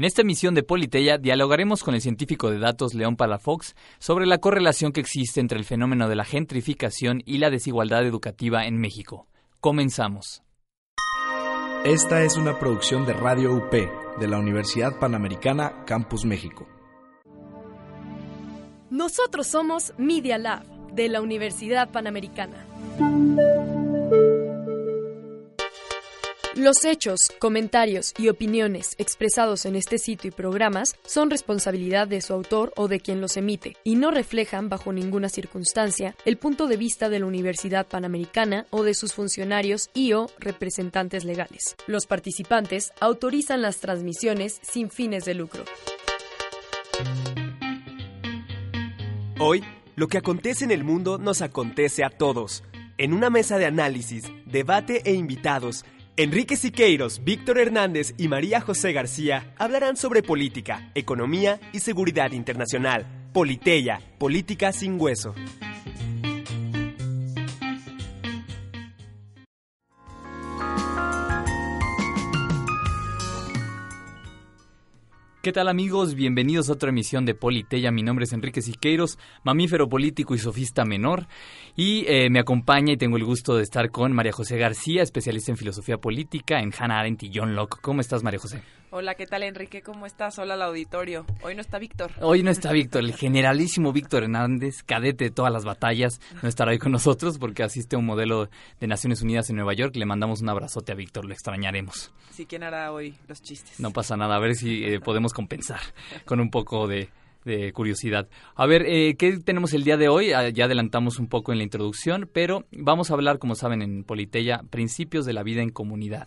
En esta emisión de Politeya dialogaremos con el científico de datos León Palafox sobre la correlación que existe entre el fenómeno de la gentrificación y la desigualdad educativa en México. Comenzamos. Esta es una producción de Radio UP de la Universidad Panamericana Campus México. Nosotros somos Media Lab de la Universidad Panamericana. Los hechos, comentarios y opiniones expresados en este sitio y programas son responsabilidad de su autor o de quien los emite y no reflejan bajo ninguna circunstancia el punto de vista de la Universidad Panamericana o de sus funcionarios y o representantes legales. Los participantes autorizan las transmisiones sin fines de lucro. Hoy, lo que acontece en el mundo nos acontece a todos. En una mesa de análisis, debate e invitados, Enrique Siqueiros, Víctor Hernández y María José García hablarán sobre política, economía y seguridad internacional. Politeya, política sin hueso. ¿Qué tal amigos? Bienvenidos a otra emisión de Politeya. Mi nombre es Enrique Siqueiros, mamífero político y sofista menor. Y eh, me acompaña y tengo el gusto de estar con María José García, especialista en filosofía política en Hannah Arendt y John Locke. ¿Cómo estás, María José? Hola, ¿qué tal Enrique? ¿Cómo estás? Hola al auditorio. Hoy no está Víctor. Hoy no está Víctor, el generalísimo Víctor Hernández, cadete de todas las batallas, no estará hoy con nosotros porque asiste a un modelo de Naciones Unidas en Nueva York. Le mandamos un abrazote a Víctor, lo extrañaremos. Sí, ¿quién hará hoy los chistes? No pasa nada, a ver si eh, podemos compensar con un poco de, curiosidad. A ver, eh, ¿qué tenemos el día de hoy? Ah, ya adelantamos un poco en la introducción, pero vamos a hablar, como saben, en Politeya, principios de la vida en comunidad.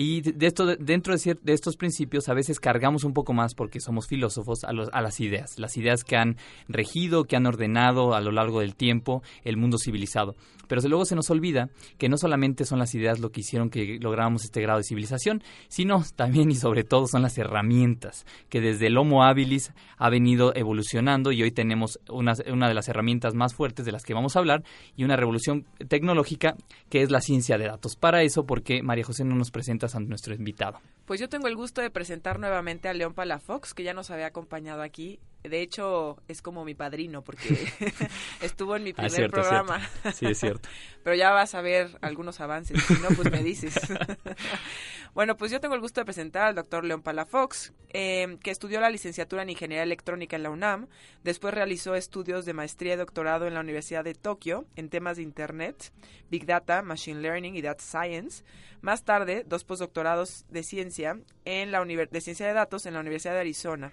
Y de esto, dentro de, estos principios a veces cargamos un poco más porque somos filósofos a, a las ideas, las ideas que han regido, que han ordenado a lo largo del tiempo el mundo civilizado. Pero luego se nos olvida que no solamente son las ideas lo que hicieron que lográramos este grado de civilización, sino también y sobre todo son las herramientas que desde el Homo habilis ha venido evolucionando y hoy tenemos una, una de las herramientas más fuertes de las que vamos a hablar y una revolución tecnológica que es la ciencia de datos. Para eso, porque María José no nos presenta a nuestro invitado. Pues yo tengo el gusto de presentar nuevamente a León Palafox, que ya nos había acompañado aquí. De hecho, es como mi padrino, porque estuvo en mi ah, primer programa. Sí, es cierto. Pero ya vas a ver algunos avances, si no, pues me dices. bueno, pues yo tengo el gusto de presentar al doctor León Palafox, eh, que estudió la licenciatura en Ingeniería Electrónica en la UNAM. Después realizó estudios de maestría y doctorado en la Universidad de Tokio en temas de Internet, Big Data, Machine Learning y Data Science. Más tarde, dos postdoctorados de ciencia en la de ciencia de datos en la Universidad de Arizona.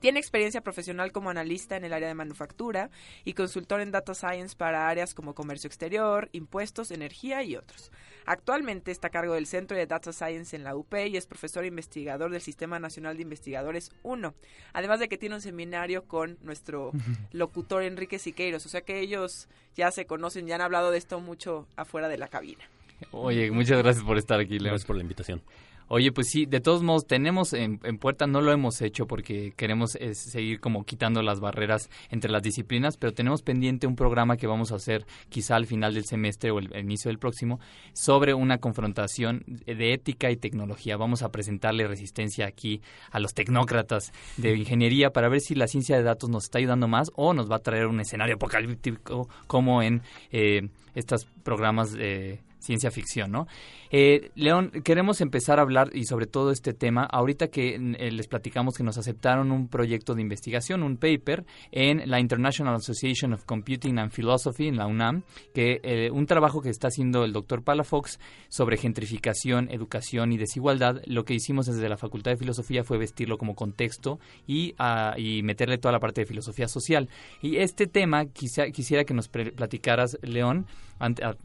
Tiene experiencia profesional como analista en el área de manufactura y consultor en data science para áreas como comercio exterior, impuestos, energía y otros. Actualmente está a cargo del Centro de Data Science en la UP y es profesor e investigador del Sistema Nacional de Investigadores 1. Además de que tiene un seminario con nuestro locutor Enrique Siqueiros. O sea que ellos ya se conocen, ya han hablado de esto mucho afuera de la cabina. Oye, muchas gracias por estar aquí, Leo. Gracias por la invitación. Oye, pues sí, de todos modos tenemos en, puerta, no lo hemos hecho porque queremos eh, seguir como quitando las barreras entre las disciplinas, pero tenemos pendiente un programa que vamos a hacer quizá al final del semestre o el, inicio del próximo sobre una confrontación de ética y tecnología. Vamos a presentarle resistencia aquí a los tecnócratas de ingeniería para ver si la ciencia de datos nos está ayudando más o nos va a traer un escenario apocalíptico como en eh, estos programas de ciencia ficción, ¿no? Eh, León, queremos empezar a hablar y sobre todo este tema, ahorita que eh, les platicamos que nos aceptaron un proyecto de investigación, un paper en la International Association of Computing and Philosophy, en la UNAM, que eh, un trabajo que está haciendo el doctor Palafox sobre gentrificación, educación y desigualdad, lo que hicimos desde la Facultad de Filosofía fue vestirlo como contexto y, ah, y meterle toda la parte de filosofía social. Y este tema quisiera, quisiera que nos platicaras, León,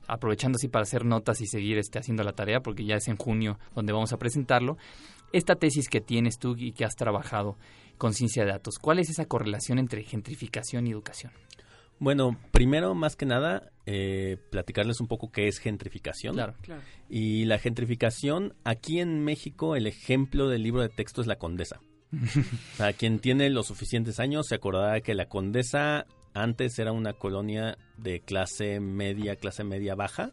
aprovechando así para hacer notas y seguir este, haciendo la tarea porque ya es en junio donde vamos a presentarlo. Esta tesis que tienes tú y que has trabajado con ciencia de datos, ¿cuál es esa correlación entre gentrificación y educación? Bueno, primero, más que nada, eh, platicarles un poco qué es gentrificación. Claro. Y la gentrificación, aquí en México, el ejemplo del libro de texto es la condesa. Para quien tiene los suficientes años, se acordará que la condesa antes era una colonia de clase media, clase media baja.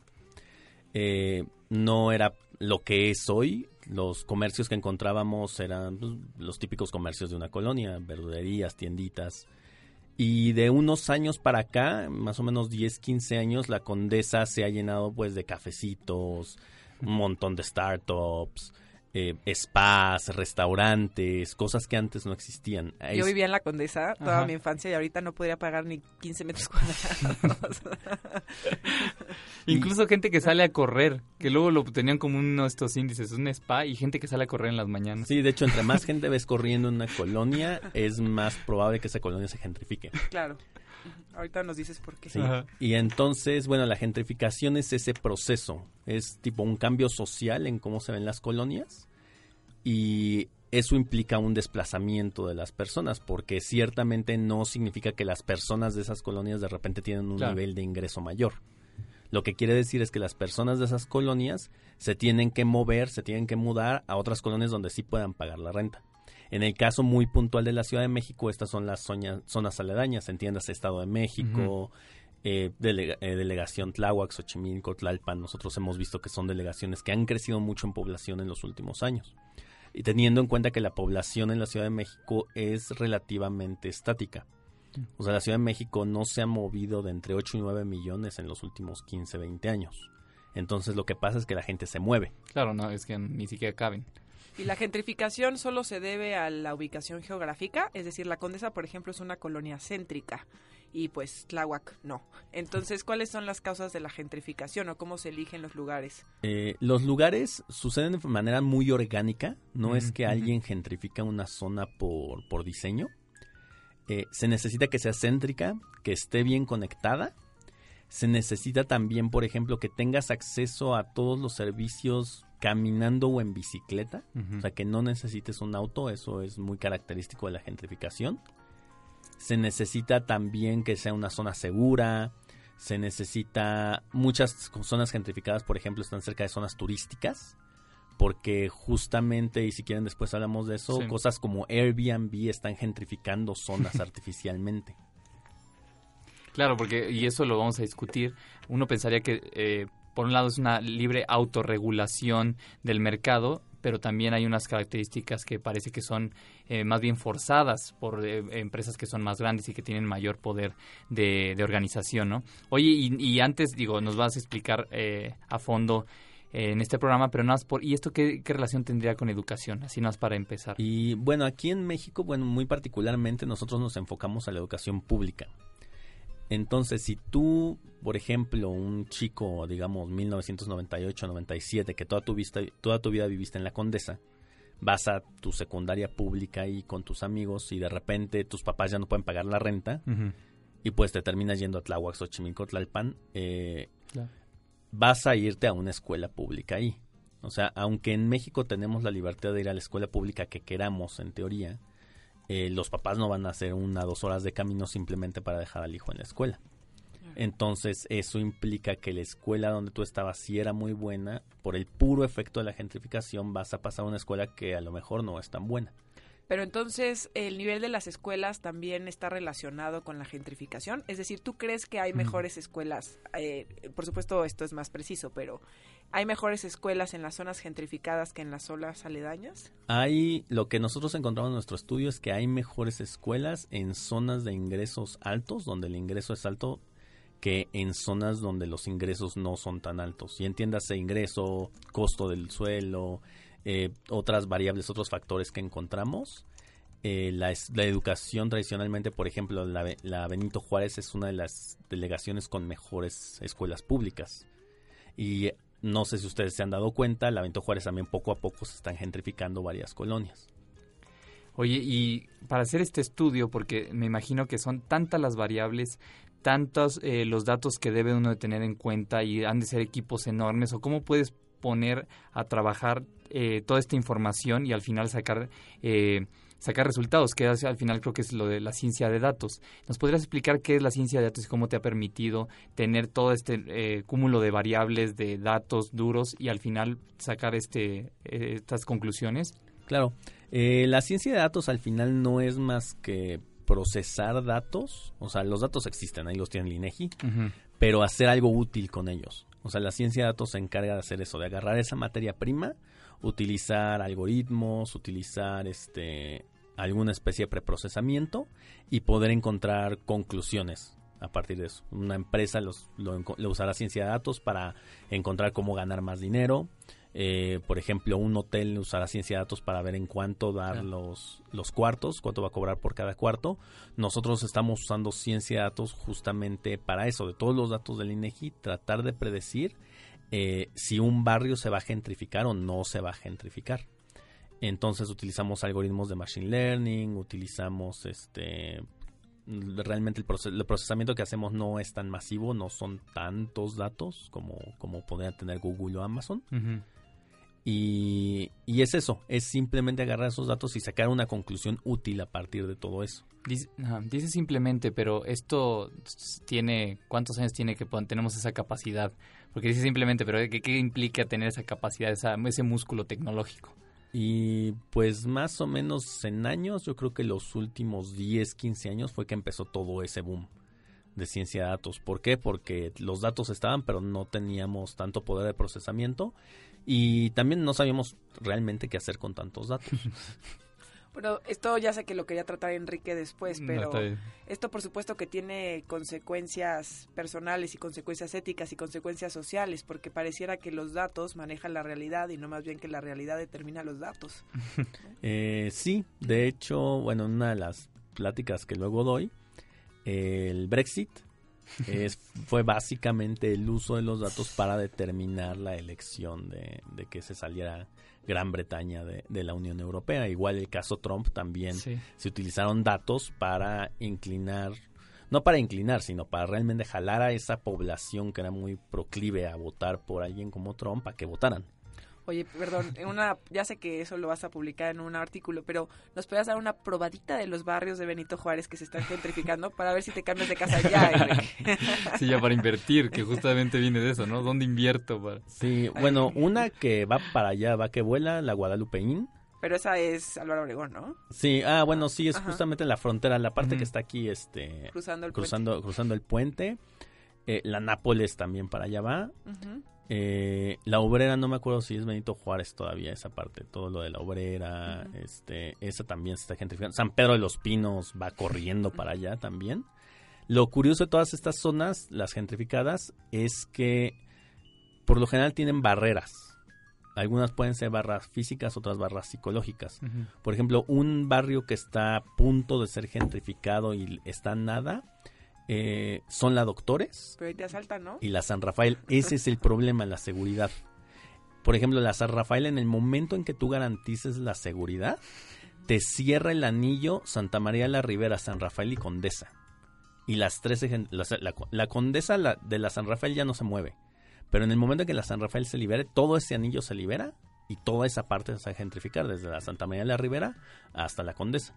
Eh, no era lo que es hoy. Los comercios que encontrábamos eran pues, los típicos comercios de una colonia, verdulerías, tienditas. Y de unos años para acá, más o menos 10, 15 años, la Condesa se ha llenado pues de cafecitos, un montón de startups, eh, spas, restaurantes, cosas que antes no existían. Yo vivía en la Condesa toda mi infancia y ahorita no podría pagar ni 15 metros cuadrados. Incluso gente que sale a correr, que luego lo tenían como uno de estos índices, un spa y gente que sale a correr en las mañanas. Sí, de hecho, entre más gente ves corriendo en una colonia, es más probable que esa colonia se gentrifique. Claro. Ahorita nos dices por qué. Sí. Y entonces, bueno, la gentrificación es ese proceso. Es tipo un cambio social en cómo se ven las colonias. Y eso implica un desplazamiento de las personas, porque ciertamente no significa que las personas de esas colonias de repente tienen un nivel de ingreso mayor. Lo que quiere decir es que las personas de esas colonias se tienen que mover, se tienen que mudar a otras colonias donde sí puedan pagar la renta. En el caso muy puntual de la Ciudad de México, estas son las zonas aledañas, entiendas Estado de México, eh, eh, delegación Tláhuac, Xochimilco, Tlalpan. Nosotros hemos visto que son delegaciones que han crecido mucho en población en los últimos años. Y teniendo en cuenta que la población en la Ciudad de México es relativamente estática. O sea, la Ciudad de México no se ha movido de entre 8 y 9 millones en los últimos 15, 20 años. Entonces lo que pasa es que la gente se mueve. Claro, no, es que ni siquiera caben. Y la gentrificación solo se debe a la ubicación geográfica, es decir, la Condesa, por ejemplo, es una colonia céntrica y pues Tláhuac no. Entonces, ¿cuáles son las causas de la gentrificación o cómo se eligen los lugares? Eh, los lugares suceden de manera muy orgánica, no es que alguien gentrifica una zona por, por diseño. Eh, se necesita que sea céntrica, que esté bien conectada. Se necesita también, por ejemplo, que tengas acceso a todos los servicios caminando o en bicicleta, o sea que no necesites un auto, eso es muy característico de la gentrificación. Se necesita también que sea una zona segura, se necesita muchas zonas gentrificadas, por ejemplo, están cerca de zonas turísticas, porque justamente, y si quieren después hablamos de eso, cosas como Airbnb están gentrificando zonas artificialmente. Claro, porque, y eso lo vamos a discutir, uno pensaría que eh, por un lado es una libre autorregulación del mercado, pero también hay unas características que parece que son eh, más bien forzadas por eh, empresas que son más grandes y que tienen mayor poder de, organización, ¿no? Oye, y, antes, digo, nos vas a explicar eh, a fondo en este programa, pero nada más por... ¿Y esto qué, relación tendría con educación? Así más para empezar. Y bueno, aquí en México, bueno, muy particularmente nosotros nos enfocamos a la educación pública. Entonces, si tú, por ejemplo, un chico, digamos, 1998-97, que toda tu, vista, toda tu vida viviste en la Condesa, vas a tu secundaria pública y con tus amigos y de repente tus papás ya no pueden pagar la renta y pues te terminas yendo a Tláhuac, Xochimilco, Tlalpan, eh, vas a irte a una escuela pública ahí. O sea, aunque en México tenemos la libertad de ir a la escuela pública que queramos, en teoría, eh, los papás no van a hacer una dos horas de camino simplemente para dejar al hijo en la escuela. Entonces, eso implica que la escuela donde tú estabas sí era muy buena, por el puro efecto de la gentrificación vas a pasar a una escuela que a lo mejor no es tan buena. Pero entonces, ¿el nivel de las escuelas también está relacionado con la gentrificación? Es decir, ¿tú crees que hay mejores escuelas? Eh, por supuesto, esto es más preciso, pero ¿hay mejores escuelas en las zonas gentrificadas que en las zonas aledañas? Hay, lo que nosotros encontramos en nuestro estudio es que hay mejores escuelas en zonas de ingresos altos, donde el ingreso es alto, que en zonas donde los ingresos no son tan altos. Y entiéndase ingreso, costo del suelo, eh, otras variables, otros factores que encontramos. Eh, la, educación tradicionalmente, por ejemplo, la, Benito Juárez es una de las delegaciones con mejores escuelas públicas. Y no sé si ustedes se han dado cuenta, la Benito Juárez también poco a poco se están gentrificando varias colonias. Oye, y para hacer este estudio, porque me imagino que son tantas las variables, tantos eh, los datos que debe uno de tener en cuenta y han de ser equipos enormes, o cómo puedes poner a trabajar eh, toda esta información y al final sacar eh, sacar resultados, que al final creo que es lo de la ciencia de datos. ¿Nos podrías explicar qué es la ciencia de datos y cómo te ha permitido tener todo este eh, cúmulo de variables, de datos duros y al final sacar este, estas conclusiones? Claro, la ciencia de datos al final no es más que procesar datos, o sea, los datos existen, ahí los tiene el INEGI, pero hacer algo útil con ellos. O sea, la ciencia de datos se encarga de hacer eso, de agarrar esa materia prima, utilizar algoritmos, utilizar este alguna especie de preprocesamiento y poder encontrar conclusiones a partir de eso. Una empresa los, lo, usará ciencia de datos para encontrar cómo ganar más dinero. Eh, por ejemplo, un hotel usará ciencia de datos para ver en cuánto dar los, los cuartos, cuánto va a cobrar por cada cuarto. Nosotros estamos usando ciencia de datos justamente para eso, de todos los datos del INEGI, tratar de predecir eh, si un barrio se va a gentrificar o no se va a gentrificar. Entonces utilizamos algoritmos de machine learning, utilizamos este realmente el, procesamiento que hacemos no es tan masivo, no son tantos datos como, como podrían tener Google o Amazon. Y, y, es eso, es simplemente agarrar esos datos y sacar una conclusión útil a partir de todo eso. Dice, simplemente, pero esto tiene, ¿cuántos años tiene que tenemos esa capacidad? Porque dice simplemente, pero ¿qué, qué implica tener esa capacidad, ese músculo tecnológico? Y pues más o menos en años, yo creo que los últimos 10, 15 años fue que empezó todo ese boom de ciencia de datos. ¿Por qué? Porque los datos estaban, pero no teníamos tanto poder de procesamiento y también no sabíamos realmente qué hacer con tantos datos. Bueno, esto ya sé que lo quería tratar Enrique después, pero esto por supuesto que tiene consecuencias personales y consecuencias éticas y consecuencias sociales, porque pareciera que los datos manejan la realidad y no más bien que la realidad determina los datos. eh, sí, de hecho, bueno, una de las pláticas que luego doy, el Brexit es, fue básicamente el uso de los datos para determinar la elección de, de que se saliera Gran Bretaña de, la Unión Europea. Igual el caso Trump también se utilizaron datos para inclinar, no para inclinar, sino para realmente jalar a esa población que era muy proclive a votar por alguien como Trump a que votaran. Oye, perdón, en una, ya sé que eso lo vas a publicar en un artículo, pero ¿nos puedes dar una probadita de los barrios de Benito Juárez que se están gentrificando para ver si te cambias de casa ya, Sí, ya para invertir, que justamente viene de eso, ¿no? ¿Dónde invierto? Para... Sí, bueno, una que va para allá, va que vuela, la Guadalupeín. Pero esa es Álvaro Obregón, ¿no? Sí, ah, bueno, sí, es justamente en la frontera, la parte que está aquí, este... Cruzando el cruzando, puente. Cruzando el puente. Eh, la Nápoles también para allá va. Eh, la obrera, no me acuerdo si es Benito Juárez todavía esa parte, todo lo de la obrera, este, esa también se está gentrificando. San Pedro de los Pinos va corriendo para allá también. Lo curioso de todas estas zonas, las gentrificadas, es que por lo general tienen barreras. Algunas pueden ser barras físicas, otras barras psicológicas. Por ejemplo, un barrio que está a punto de ser gentrificado y está nada, eh, son la Doctores. Y la San Rafael. Ese es el problema, la seguridad. Por ejemplo, la San Rafael, en el momento en que tú garantices la seguridad, te cierra el anillo Santa María la Ribera, San Rafael y Condesa. Y las tres, la, la, Condesa de la San Rafael ya no se mueve. Pero en el momento en que la San Rafael se libere, todo ese anillo se libera y toda esa parte se va a gentrificar, desde la Santa María la Ribera hasta la Condesa.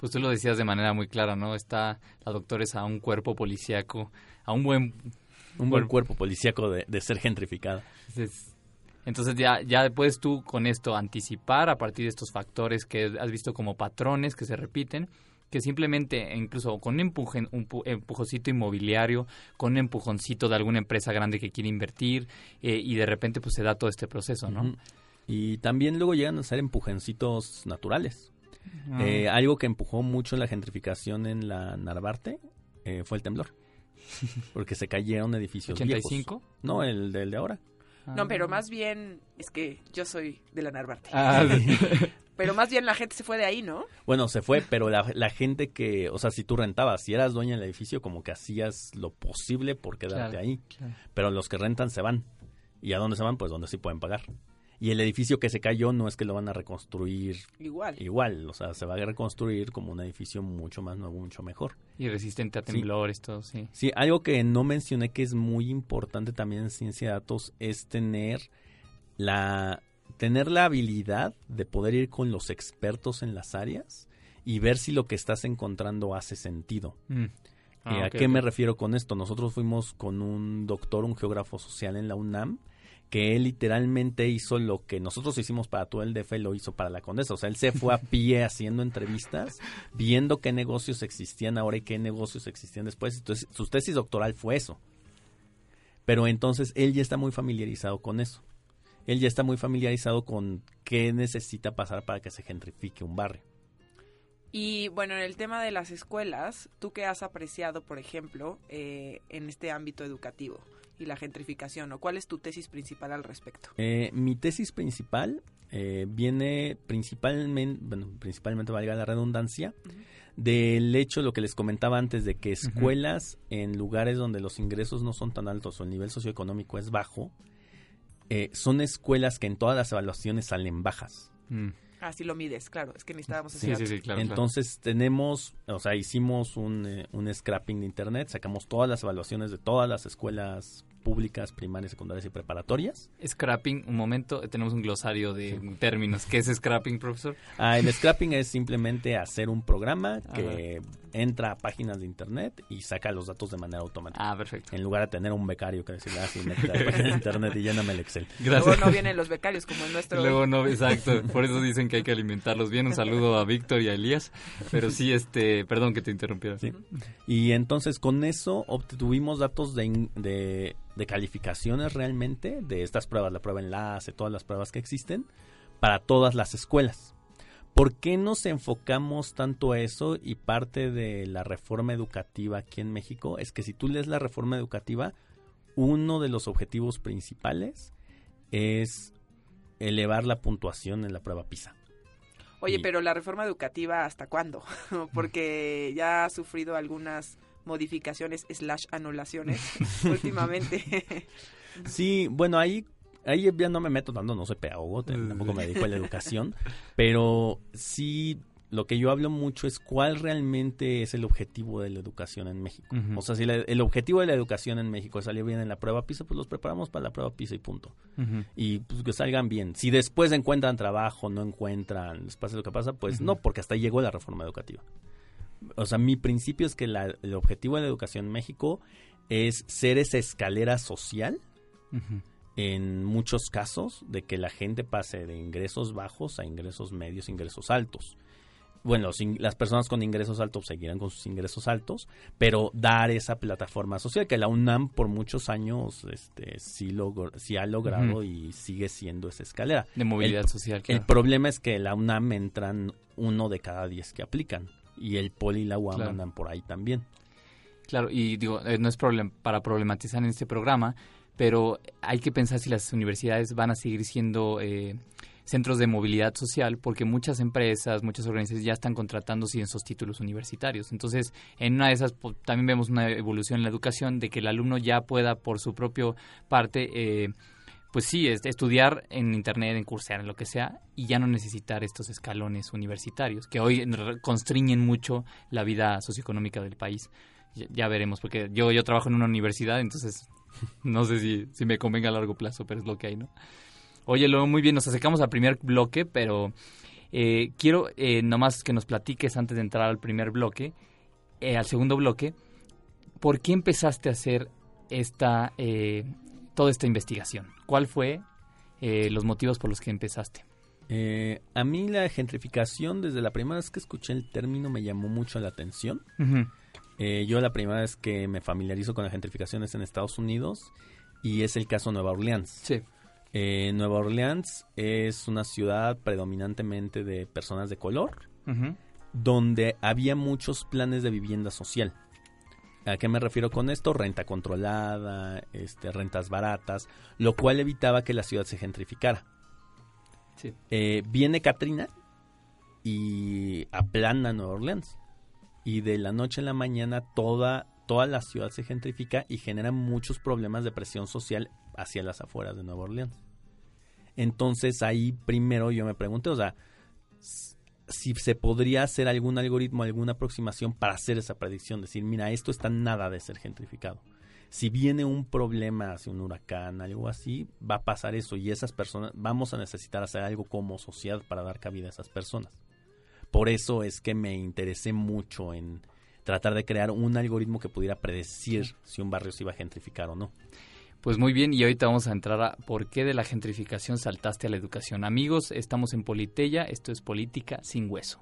Pues tú lo decías de manera muy clara, ¿no? Está la doctores a un cuerpo policíaco, a un buen... Un buen cuerpo policíaco de, ser gentrificada. Entonces ya, ya puedes tú con esto anticipar a partir de estos factores que has visto como patrones que se repiten, que simplemente incluso con un, empuje, un empujoncito inmobiliario, con un empujoncito de alguna empresa grande que quiere invertir eh, y de repente pues se da todo este proceso, ¿no? Y también luego llegan a ser empujoncitos naturales. Eh, algo que empujó mucho la gentrificación en la Narvarte eh, fue el temblor. Porque se cayeron edificios ¿85? No, el, del de ahora. Ah. No, pero más bien es que yo soy de la Narvarte. Ah, pero más bien la gente se fue de ahí, ¿no? Bueno, se fue, pero la, gente que, o sea, si tú rentabas, si eras dueña del edificio, como que hacías lo posible por quedarte ahí. Pero los que rentan se van. ¿Y a dónde se van? Pues donde sí pueden pagar. Y el edificio que se cayó no es que lo van a reconstruir igual. Igual, o sea, se va a reconstruir como un edificio mucho más nuevo, mucho mejor. Y resistente a temblores, todo, sí. Sí, algo que no mencioné que es muy importante también en ciencia de datos es tener la tener la habilidad de poder ir con los expertos en las áreas y ver si lo que estás encontrando hace sentido. Mm. Eh, ah, ¿A qué me refiero con esto? Nosotros fuimos con un doctor, un geógrafo social en la UNAM, que él literalmente hizo lo que nosotros hicimos para todo el DF, lo hizo para la Condesa. O sea, él se fue a pie haciendo entrevistas, viendo qué negocios existían ahora y qué negocios existían después. Entonces, su tesis doctoral fue eso. Pero entonces él ya está muy familiarizado con eso. Él ya está muy familiarizado con qué necesita pasar para que se gentrifique un barrio. Y bueno, en el tema de las escuelas, ¿tú qué has apreciado, por ejemplo, eh, en este ámbito educativo y la gentrificación? ¿O cuál es tu tesis principal al respecto? Eh, mi tesis principal eh, viene principalmente, bueno, principalmente valga la redundancia, del hecho, lo que les comentaba antes, de que escuelas en lugares donde los ingresos no son tan altos o el nivel socioeconómico es bajo, son escuelas que en todas las evaluaciones salen bajas. Mm. Así lo mides, claro, es que necesitábamos sí, sí, sí, claro, Entonces tenemos, o sea, hicimos un, eh, un scrapping de internet, sacamos todas las evaluaciones de todas las escuelas públicas, primarias, secundarias y preparatorias. Scrapping, un momento, tenemos un glosario de términos. ¿Qué es scrapping, profesor? Ah, el scrapping es simplemente hacer un programa que entra a páginas de internet y saca los datos de manera automática. Ah, perfecto. En lugar de tener un becario que decirle, ah, sí, mete a página de internet y lléname el Excel. Gracias. Luego no vienen los becarios como el nuestro. Luego no, exacto. Por eso dicen que hay que alimentarlos bien. Un saludo a Víctor y a Elías. Pero sí, este, perdón que te interrumpiera. Sí. Y entonces con eso obtuvimos datos de, de de calificaciones realmente de estas pruebas, la prueba enlace, todas las pruebas que existen, para todas las escuelas. ¿Por qué nos enfocamos tanto a eso? Y parte de la reforma educativa aquí en México es que si tú lees la reforma educativa, uno de los objetivos principales es elevar la puntuación en la prueba PISA. Oye, pero la reforma educativa, ¿hasta cuándo? Porque ya ha sufrido algunas modificaciones slash anulaciones últimamente. sí, bueno, ahí ahí ya no me meto tanto, no soy pedagogo, tampoco me dedico a la educación, pero sí lo que yo hablo mucho es cuál realmente es el objetivo de la educación en México. O sea, si el objetivo de la educación en México es salir bien en la prueba PISA, pues los preparamos para la prueba PISA y punto. Y pues que salgan bien. Si después encuentran trabajo, no encuentran, les pasa lo que pasa, pues no, porque hasta ahí llegó la reforma educativa o sea, mi principio es que el objetivo de la educación en México es ser esa escalera social en muchos casos de que la gente pase de ingresos bajos a ingresos medios, ingresos altos. Bueno, las personas con ingresos altos seguirán con sus ingresos altos, pero dar esa plataforma social que la UNAM por muchos años este, sí, sí ha logrado y sigue siendo esa escalera. De movilidad social. El problema es que la UNAM entran uno de cada diez que aplican y el poli y la UAM andan por ahí también. Claro, y digo, eh, no es problem para problematizar en este programa, pero hay que pensar si las universidades van a seguir siendo eh, centros de movilidad social, porque muchas empresas, muchas organizaciones ya están contratando esos títulos universitarios. Entonces, en una de esas también vemos una evolución en la educación de que el alumno ya pueda por su propia parte eh, pues sí, estudiar en internet, en Coursera, en lo que sea, y ya no necesitar estos escalones universitarios que hoy constriñen mucho la vida socioeconómica del país. Ya, veremos, porque yo, yo trabajo en una universidad, entonces no sé si, si me convenga a largo plazo, pero es lo que hay, ¿no? Oye, luego muy bien, nos acercamos al primer bloque, pero eh, quiero eh, nomás que nos platiques antes de entrar al primer bloque, eh, al segundo bloque, ¿por qué empezaste a hacer esta, eh, toda esta investigación? ¿Cuál fue eh, los motivos por los que empezaste? Eh, a mí la gentrificación, desde la primera vez que escuché el término, me llamó mucho la atención. Eh, yo la primera vez que me familiarizo con la gentrificación es en Estados Unidos y es el caso de Nueva Orleans. Sí. Nueva Orleans es una ciudad predominantemente de personas de color, donde había muchos planes de vivienda social. ¿A qué me refiero con esto? Renta controlada, este, rentas baratas, lo cual evitaba que la ciudad se gentrificara. Eh, viene Katrina y aplana Nueva Orleans. Y de la noche a la mañana toda, toda la ciudad se gentrifica y genera muchos problemas de presión social hacia las afueras de Nueva Orleans. Entonces ahí primero yo me pregunté, o sea, si se podría hacer algún algoritmo, alguna aproximación para hacer esa predicción, decir, mira, esto está nada de ser gentrificado. Si viene un problema, hacia un huracán, algo así, va a pasar eso y esas personas, vamos a necesitar hacer algo como sociedad para dar cabida a esas personas. Por eso es que me interesé mucho en tratar de crear un algoritmo que pudiera predecir si un barrio se iba a gentrificar o no. Pues muy bien, y ahorita vamos a entrar a por qué de la gentrificación saltaste a la educación. Amigos, estamos en Politeya, esto es Política sin Hueso.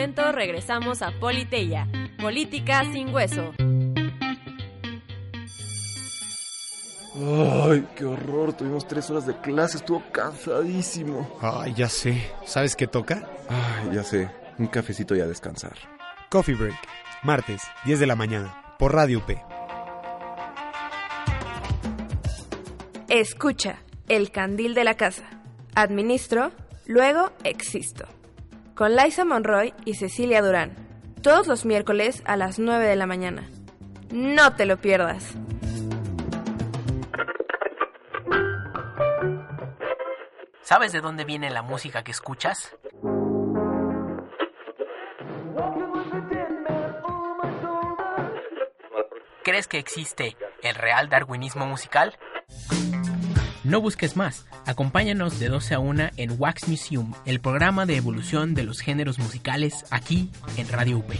momento regresamos a Politeya, Política sin Hueso. Ay, qué horror. Tuvimos tres horas de clase. Estuvo cansadísimo. Ay, ya sé. ¿Sabes qué toca? Ay, ya sé. Un cafecito y a descansar. Coffee Break. Martes, 10 de la mañana. Por Radio UP. Escucha. El candil de la casa. Administro. Luego existo. Con Liza Monroy y Cecilia Durán. Todos los miércoles a las 9 de la mañana. No te lo pierdas. ¿Sabes de dónde viene la música que escuchas? ¿Crees que existe el real darwinismo musical? No busques más. Acompáñanos de 12 a 1 en Wax Museum, el programa de evolución de los géneros musicales aquí en Radio UP.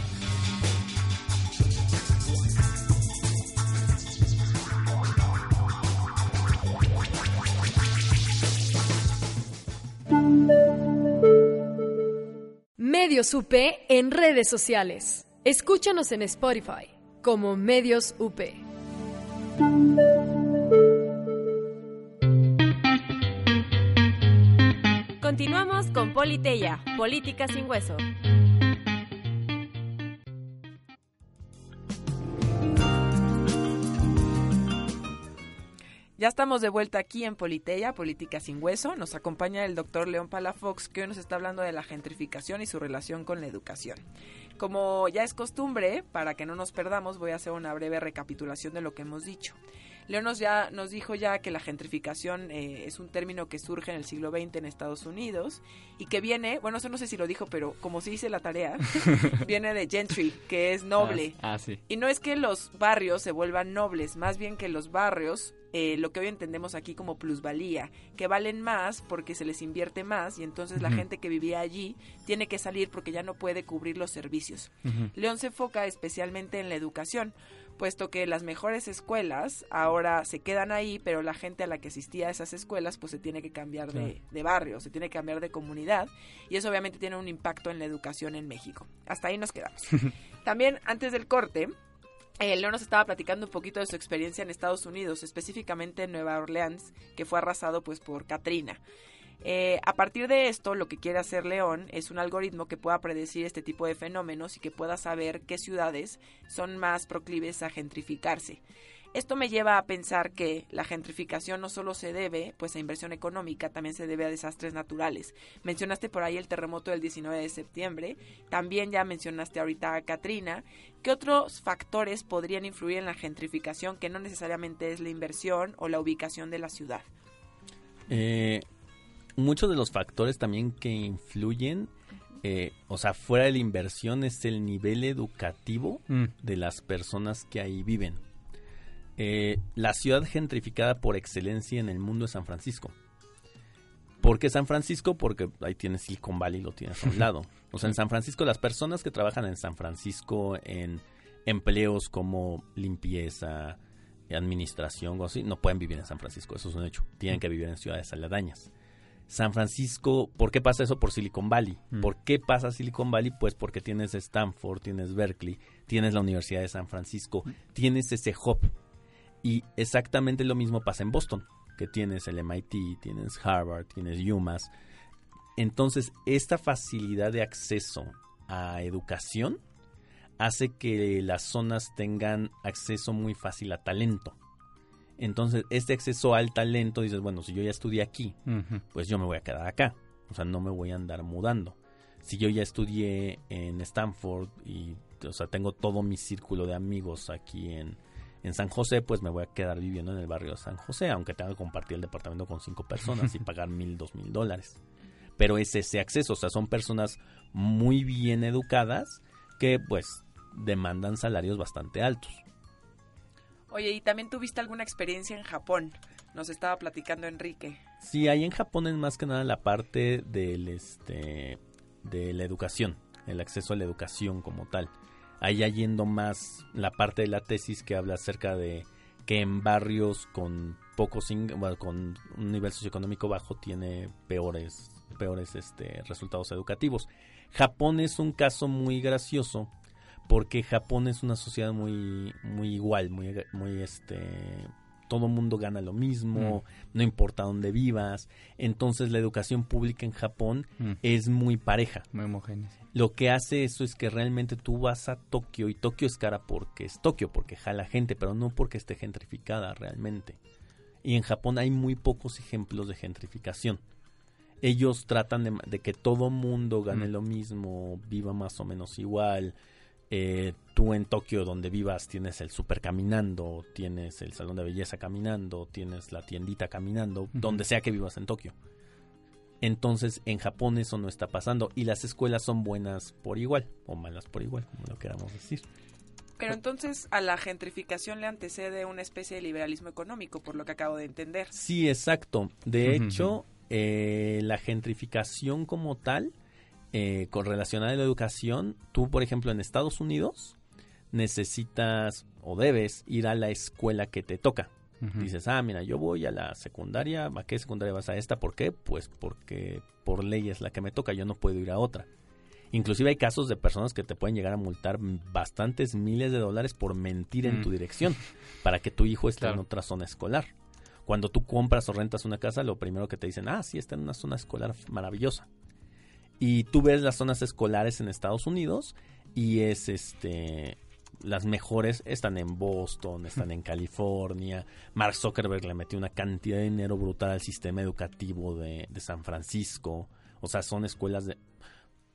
Medios UP en redes sociales. Escúchanos en Spotify como Medios UP. Continuamos con Politeya, Política sin Hueso. Ya estamos de vuelta aquí en Politeya, Política sin Hueso. Nos acompaña el doctor León Palafox, que hoy nos está hablando de la gentrificación y su relación con la educación. Como ya es costumbre, para que no nos perdamos, voy a hacer una breve recapitulación de lo que hemos dicho. León nos, ya, nos dijo ya que la gentrificación eh, es un término que surge en el siglo XX en Estados Unidos y que viene, bueno, eso no sé si lo dijo, pero como se dice la tarea, viene de gentry, que es noble. Ah, ah, sí. Y no es que los barrios se vuelvan nobles, más bien que los barrios eh, lo que hoy entendemos aquí como plusvalía, que valen más porque se les invierte más y entonces la gente que vivía allí tiene que salir porque ya no puede cubrir los servicios. León se enfoca especialmente en la educación, puesto que las mejores escuelas ahora se quedan ahí, pero la gente a la que asistía a esas escuelas pues se tiene que cambiar de, de barrio, se tiene que cambiar de comunidad y eso obviamente tiene un impacto en la educación en México. Hasta ahí nos quedamos. También antes del corte, eh, Leo nos estaba platicando un poquito de su experiencia en Estados Unidos, específicamente en Nueva Orleans, que fue arrasado pues por Katrina. Eh, a partir de esto, lo que quiere hacer León es un algoritmo que pueda predecir este tipo de fenómenos y que pueda saber qué ciudades son más proclives a gentrificarse. Esto me lleva a pensar que la gentrificación no solo se debe pues a inversión económica, también se debe a desastres naturales. Mencionaste por ahí el terremoto del 19 de septiembre, también ya mencionaste ahorita a Katrina. ¿Qué otros factores podrían influir en la gentrificación que no necesariamente es la inversión o la ubicación de la ciudad? Eh, muchos de los factores también que influyen, eh, o sea, fuera de la inversión, es el nivel educativo Mm. de las personas que ahí viven. Eh, la ciudad gentrificada por excelencia en el mundo es San Francisco. ¿Por qué San Francisco? Porque ahí tienes Silicon Valley, lo tienes a un lado. O sea, en San Francisco, las personas que trabajan en San Francisco en empleos como limpieza, administración o así, no pueden vivir en San Francisco, eso es un hecho. Tienen que vivir en ciudades aledañas. San Francisco, ¿por qué pasa eso? Por Silicon Valley. Mm. ¿Por qué pasa Silicon Valley? Pues porque tienes Stanford, tienes Berkeley, tienes la Universidad de San Francisco, tienes ese hub. Y exactamente lo mismo pasa en Boston, que tienes el MIT, tienes Harvard, tienes UMass. Entonces, esta facilidad de acceso a educación hace que las zonas tengan acceso muy fácil a talento. Entonces, este acceso al talento, dices, bueno, si yo ya estudié aquí, pues yo me voy a quedar acá. O sea, no me voy a andar mudando. Si yo ya estudié en Stanford y, o sea, tengo todo mi círculo de amigos aquí en, en San José, pues me voy a quedar viviendo en el barrio de San José, aunque tenga que compartir el departamento con cinco personas y pagar mil, dos mil dólares. Pero es ese acceso, o sea, son personas muy bien educadas que, pues, demandan salarios bastante altos. Oye, ¿y también tuviste alguna experiencia en Japón? Nos estaba platicando Enrique. Sí, ahí en Japón es más que nada la parte del este de la educación, el acceso a la educación como tal. Ya yendo más la parte de la tesis que habla acerca de que en barrios con pocos con un nivel socioeconómico bajo tiene peores peores este, resultados educativos. Japón es un caso muy gracioso porque Japón es una sociedad muy muy igual, muy muy este todo mundo gana lo mismo, Mm. no importa dónde vivas. Entonces la educación pública en Japón Mm. es muy pareja. Muy homogénea. Lo que hace eso es que realmente tú vas a Tokio y Tokio es cara porque es Tokio, porque jala gente, pero no porque esté gentrificada realmente. Y en Japón hay muy pocos ejemplos de gentrificación. Ellos tratan de, de que todo mundo gane Mm. lo mismo, viva más o menos igual. Eh, tú en Tokio donde vivas tienes el super caminando, tienes el salón de belleza caminando, tienes la tiendita caminando, donde sea que vivas en Tokio. Entonces en Japón eso no está pasando y las escuelas son buenas por igual o malas por igual, como lo queramos decir. Pero entonces a la gentrificación le antecede una especie de liberalismo económico, por lo que acabo de entender. Sí, exacto. De hecho, eh, la gentrificación como tal, eh, con relación a la educación, tú, por ejemplo, en Estados Unidos, necesitas o debes ir a la escuela que te toca. Dices, ah, mira, yo voy a la secundaria, ¿a qué secundaria vas a esta? ¿Por qué? Pues porque por ley es la que me toca, yo no puedo ir a otra. Inclusive hay casos de personas que te pueden llegar a multar bastantes miles de dólares por mentir en Mm. tu dirección para que tu hijo esté en otra zona escolar. Cuando tú compras o rentas una casa, lo primero que te dicen, ah, sí, está en una zona escolar maravillosa. Y tú ves las zonas escolares en Estados Unidos y es este las mejores están en Boston, están en California. Mark Zuckerberg le metió una cantidad de dinero brutal al sistema educativo de, de San Francisco. O sea, son escuelas de...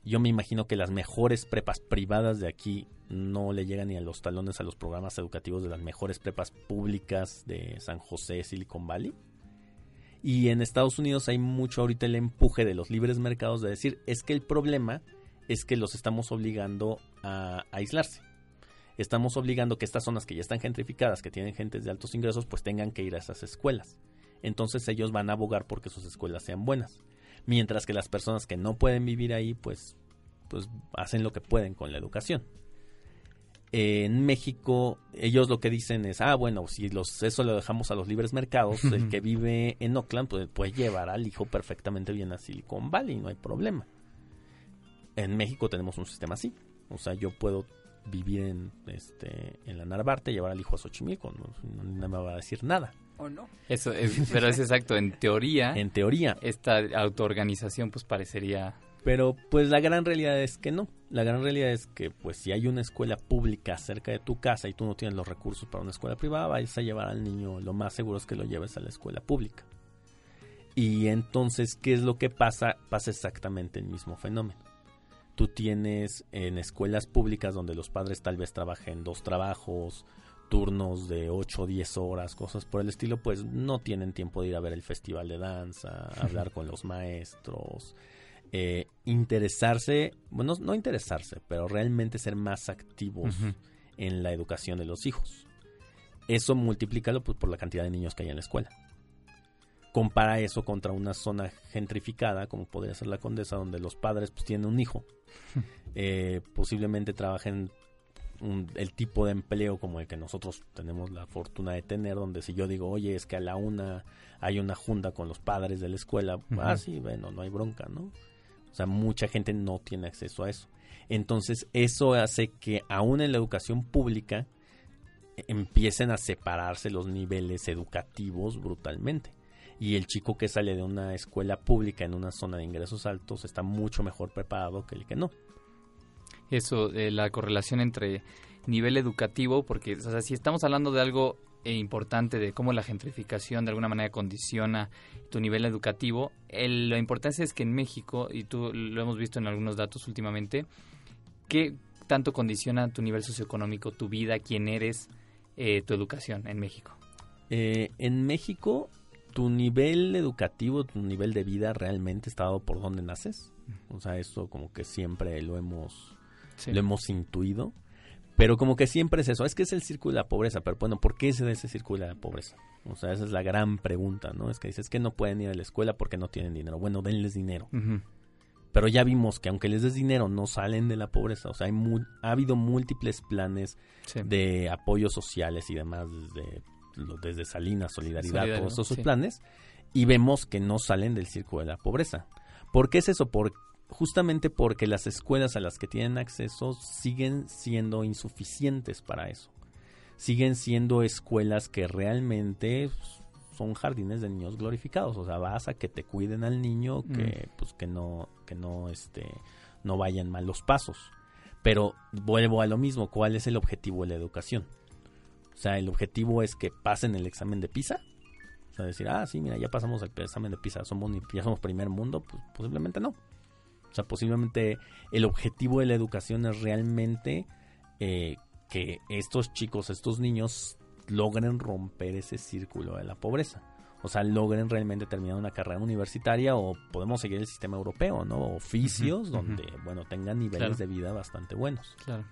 Yo me imagino que las mejores prepas privadas de aquí no le llegan ni a los talones a los programas educativos de las mejores prepas públicas de San José, Silicon Valley. Y en Estados Unidos hay mucho ahorita el empuje de los libres mercados de decir, es que el problema es que los estamos obligando a, aislarse. Estamos obligando que estas zonas que ya están gentrificadas, que tienen gentes de altos ingresos, pues tengan que ir a esas escuelas. Entonces ellos van a abogar porque sus escuelas sean buenas. Mientras que las personas que no pueden vivir ahí, pues, pues hacen lo que pueden con la educación. En México, ellos lo que dicen es, ah, bueno, si los, eso lo dejamos a los libres mercados, el que vive en Oakland pues, puede llevar al hijo perfectamente bien a Silicon Valley, no hay problema. En México tenemos un sistema así. O sea, yo puedo vivir en, este, en la Narvarte, llevar al hijo a Xochimilco, no, no, no me va a decir nada. ¿O no? Eso es, pero es exacto, en teoría, En teoría, esta autoorganización pues parecería... Pero pues la gran realidad es que no. La gran realidad es que pues si hay una escuela pública cerca de tu casa y tú no tienes los recursos para una escuela privada, vas a llevar al niño, lo más seguro es que lo lleves a la escuela pública. Y entonces, ¿qué es lo que pasa? Pasa exactamente el mismo fenómeno. Tú tienes en escuelas públicas donde los padres tal vez trabajen dos trabajos, turnos de 8 o 10 horas, cosas por el estilo, pues no tienen tiempo de ir a ver el festival de danza, hablar con los maestros, eh, interesarse, bueno, no interesarse, pero realmente ser más activos en la educación de los hijos. Eso multiplícalo pues, por la cantidad de niños que hay en la escuela. Compara eso contra una zona gentrificada, como podría ser la Condesa, donde los padres pues, tienen un hijo. Eh, posiblemente trabajen un- el tipo de empleo como el que nosotros tenemos la fortuna de tener, donde si yo digo, oye, es que a la una hay una junta con los padres de la escuela, Ujú. ah, sí, bueno, no hay bronca, ¿no? O sea, mucha gente no tiene acceso a eso. Entonces, eso hace que aún en la educación pública eh, empiecen a separarse los niveles educativos brutalmente. Y el chico que sale de una escuela pública en una zona de ingresos altos está mucho mejor preparado que el que no. Eso, eh, la correlación entre nivel educativo, porque o sea, si estamos hablando de algo importante, de cómo la gentrificación de alguna manera condiciona tu nivel educativo, el- la importancia es que en México, y tú lo hemos visto en algunos datos últimamente, ¿qué tanto condiciona tu nivel socioeconómico, tu vida, quién eres, eh, tu educación en México? Eh, en México, tu nivel educativo, tu nivel de vida realmente está dado por donde naces. O sea, eso como que siempre lo hemos, Sí. lo hemos intuido. Pero como que siempre es eso, es que es el círculo de la pobreza, pero bueno, ¿por qué se da ese círculo de la pobreza? O sea, esa es la gran pregunta, ¿no? Es que dices que no pueden ir a la escuela porque no tienen dinero. Bueno, denles dinero. Pero ya vimos que aunque les des dinero, no salen de la pobreza. O sea, hay mu- ha habido múltiples planes Sí. de apoyos sociales y demás desde, desde Salinas, Solidaridad, Solidario, todos esos sí. planes, y vemos que no salen del círculo de la pobreza. ¿Por qué es eso? Por, justamente porque las escuelas a las que tienen acceso siguen siendo insuficientes para eso. Siguen siendo escuelas que realmente son jardines de niños glorificados, o sea, vas a que te cuiden al niño, que pues que no que no este no vayan mal los pasos. Pero vuelvo a lo mismo, ¿cuál es el objetivo de la educación? O sea, el objetivo es que pasen el examen de PISA. O sea, decir, ah, sí, mira, ya pasamos el examen de PISA, somos, ya somos primer mundo, pues posiblemente no. O sea, posiblemente el objetivo de la educación es realmente eh, que estos chicos, estos niños logren romper ese círculo de la pobreza. O sea, logren realmente terminar una carrera universitaria o podemos seguir el sistema europeo, ¿no? Oficios donde, bueno, tengan niveles de vida bastante buenos. Claro.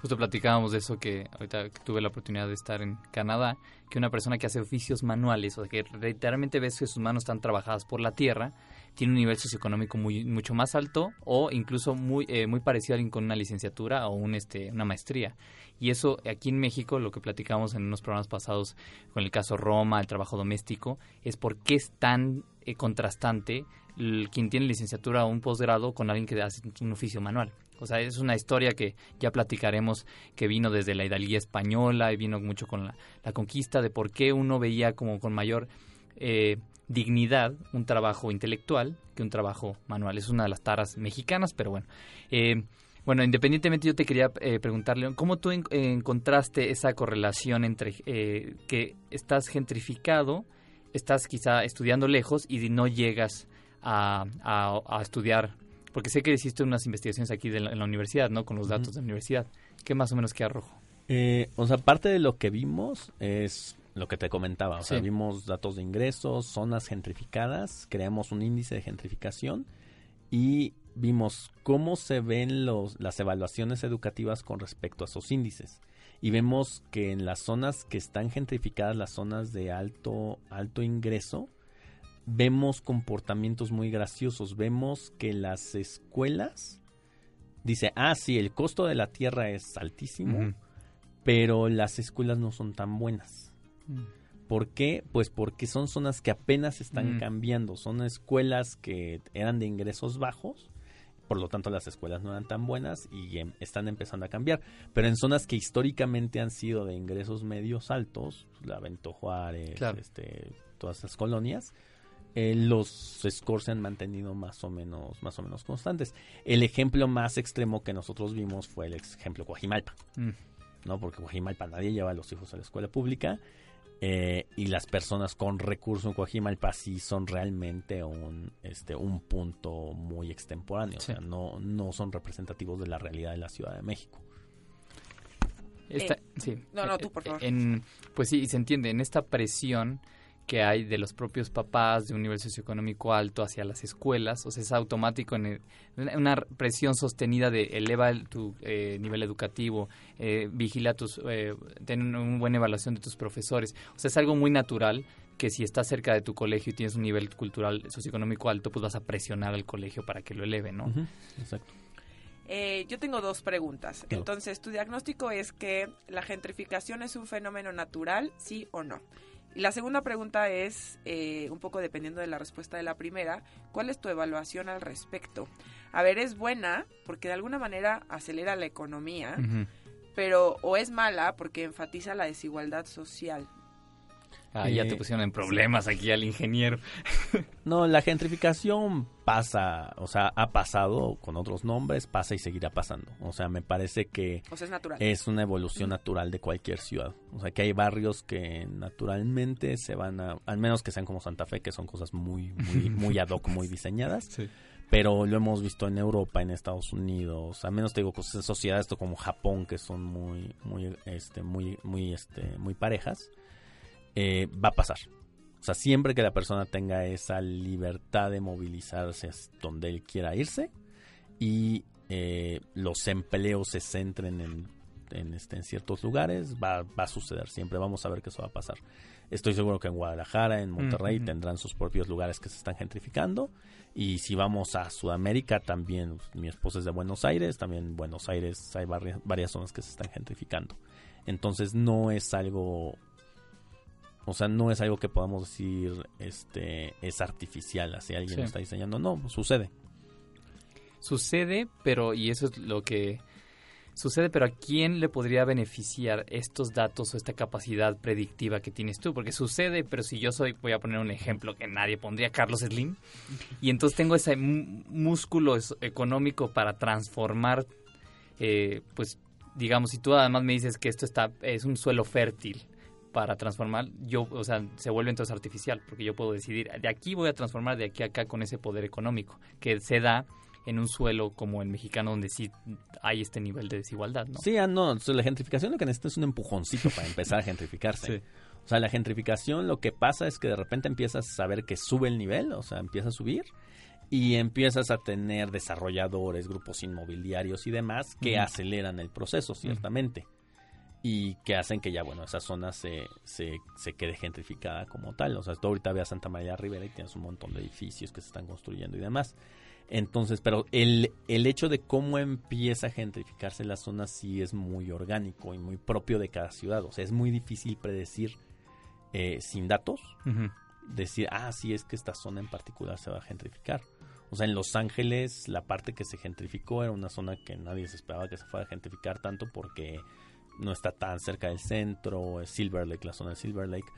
Justo platicábamos de eso que ahorita tuve la oportunidad de estar en Canadá, que una persona que hace oficios manuales, o sea, que literalmente ves que sus manos están trabajadas por la tierra, tiene un nivel socioeconómico muy, mucho más alto o incluso muy, eh, muy parecido a alguien con una licenciatura o un, este, una maestría. Y eso aquí en México, lo que platicamos en unos programas pasados con el caso Roma, el trabajo doméstico, es por qué es tan eh, contrastante quien tiene licenciatura o un posgrado con alguien que hace un oficio manual. O sea, es una historia que ya platicaremos que vino desde la hidalguía española y vino mucho con la, conquista de por qué uno veía como con mayor eh, dignidad un trabajo intelectual que un trabajo manual. Es una de las taras mexicanas, pero bueno. Eh, bueno, independientemente yo te quería eh, preguntarle, ¿cómo tú encontraste esa correlación entre que estás gentrificado, estás quizá estudiando lejos y no llegas a, a estudiar porque sé que hiciste unas investigaciones aquí de en la universidad, ¿no? Con los datos de la universidad. ¿Qué más o menos qué arrojo? Eh, o sea, parte de lo que vimos es lo que te comentaba. O sea, vimos datos de ingresos, zonas gentrificadas, creamos un índice de gentrificación y vimos cómo se ven los, las evaluaciones educativas con respecto a esos índices. Y vemos que en las zonas que están gentrificadas, las zonas de alto, alto ingreso, vemos comportamientos muy graciosos. Vemos que las escuelas dice, ah, sí, el costo de la tierra es altísimo, pero las escuelas no son tan buenas. Mm. ¿Por qué? Pues porque son zonas que apenas están cambiando, son escuelas que eran de ingresos bajos, por lo tanto las escuelas no eran tan buenas y em, están empezando a cambiar. Pero en zonas que históricamente han sido de ingresos medios altos, la Bento Juárez, este, todas esas colonias, eh, los scores se han mantenido más o menos más o menos constantes. El ejemplo más extremo que nosotros vimos fue el ejemplo Guajimalpa, mm. ¿no? Porque Guajimalpa nadie lleva a los hijos a la escuela pública eh, y las personas con recursos en Guajimalpa sí son realmente un este un punto muy extemporáneo, o sea, no no son representativos de la realidad de la Ciudad de México. Esta, eh, sí. No, no, tú por favor. pues sí, se entiende en esta presión que hay de los propios papás de un nivel socioeconómico alto hacia las escuelas, o sea, es automático en una presión sostenida de eleva tu eh, nivel educativo, eh, vigila tus, eh, ten una buena evaluación de tus profesores, o sea, es algo muy natural que si estás cerca de tu colegio y tienes un nivel cultural socioeconómico alto, pues vas a presionar al colegio para que lo eleve, ¿no? Exacto. Eh, yo tengo dos preguntas. Entonces, tu diagnóstico es que la gentrificación es un fenómeno natural, sí o no. Y la segunda pregunta es, eh, un poco dependiendo de la respuesta de la primera, ¿cuál es tu evaluación al respecto? A ver, es buena porque de alguna manera acelera la economía, pero o es mala porque enfatiza la desigualdad social. Ah, ya te pusieron en problemas aquí al ingeniero. no, la gentrificación pasa, o sea, ha pasado con otros nombres, pasa y seguirá pasando. O sea, me parece que es, natural. es una evolución natural de cualquier ciudad. O sea, que hay barrios que naturalmente se van a, al menos que sean como Santa Fe, que son cosas muy, muy, muy ad hoc, muy diseñadas. Sí. Pero lo hemos visto en Europa, en Estados Unidos, al menos te digo cosas sociedades como Japón que son muy, muy, este, muy, muy, este, muy parejas eh, va a pasar. O sea, siempre que la persona tenga esa libertad de movilizarse donde él quiera irse y eh, los empleos se centren en, en, este, en ciertos lugares, va, va, a suceder. Siempre vamos a ver que eso va a pasar. Estoy seguro que en Guadalajara, en Monterrey, tendrán sus propios lugares que se están gentrificando. Y si vamos a Sudamérica, también mi esposa es de Buenos Aires, también en Buenos Aires hay varias zonas que se están gentrificando. Entonces no es algo O sea, no es algo que podamos decir este es artificial, así alguien lo está diseñando. No, sucede. Sucede, pero, y eso es lo que sucede, pero ¿a quién le podría beneficiar estos datos o esta capacidad predictiva que tienes tú? Porque sucede, pero si yo soy, voy a poner un ejemplo que nadie pondría, Carlos Slim, y entonces tengo ese músculo económico para transformar, eh, pues, digamos, si tú además me dices que esto está es un suelo fértil para transformar, yo, o sea, se vuelve entonces artificial, porque yo puedo decidir, de aquí voy a transformar, de aquí a acá con ese poder económico, que se da en un suelo como el mexicano donde sí hay este nivel de desigualdad, ¿no? Sí, ah, no, la gentrificación lo que necesita es un empujoncito para empezar a gentrificarse. O sea, la gentrificación lo que pasa es que de repente empiezas a saber que sube el nivel, o sea, empieza a subir y empiezas a tener desarrolladores, grupos inmobiliarios y demás que aceleran el proceso, ciertamente y que hacen que ya, bueno, esa zona se, se, se, quede gentrificada como tal. O sea, tú ahorita ve a Santa María Rivera y tienes un montón de edificios que se están construyendo y demás. Entonces, pero el, el hecho de cómo empieza a gentrificarse la zona sí es muy orgánico y muy propio de cada ciudad. O sea, es muy difícil predecir eh, sin datos, decir, ah, sí, es que esta zona en particular se va a gentrificar. O sea, en Los Ángeles la parte que se gentrificó era una zona que nadie se esperaba que se fuera a gentrificar tanto porque no está tan cerca del centro, Silver Lake, la zona de Silver Lake.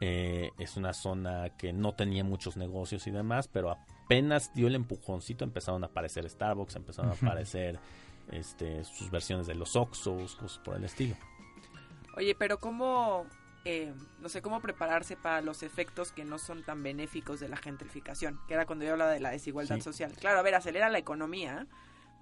Eh, es una zona que no tenía muchos negocios y demás, pero apenas dio el empujoncito empezaron a aparecer Starbucks, empezaron a aparecer este, sus versiones de los Oxos, cosas por el estilo. Oye, pero ¿cómo, eh, no sé, cómo prepararse para los efectos que no son tan benéficos de la gentrificación? Que era cuando yo hablaba de la desigualdad social. Claro, a ver, acelera la economía,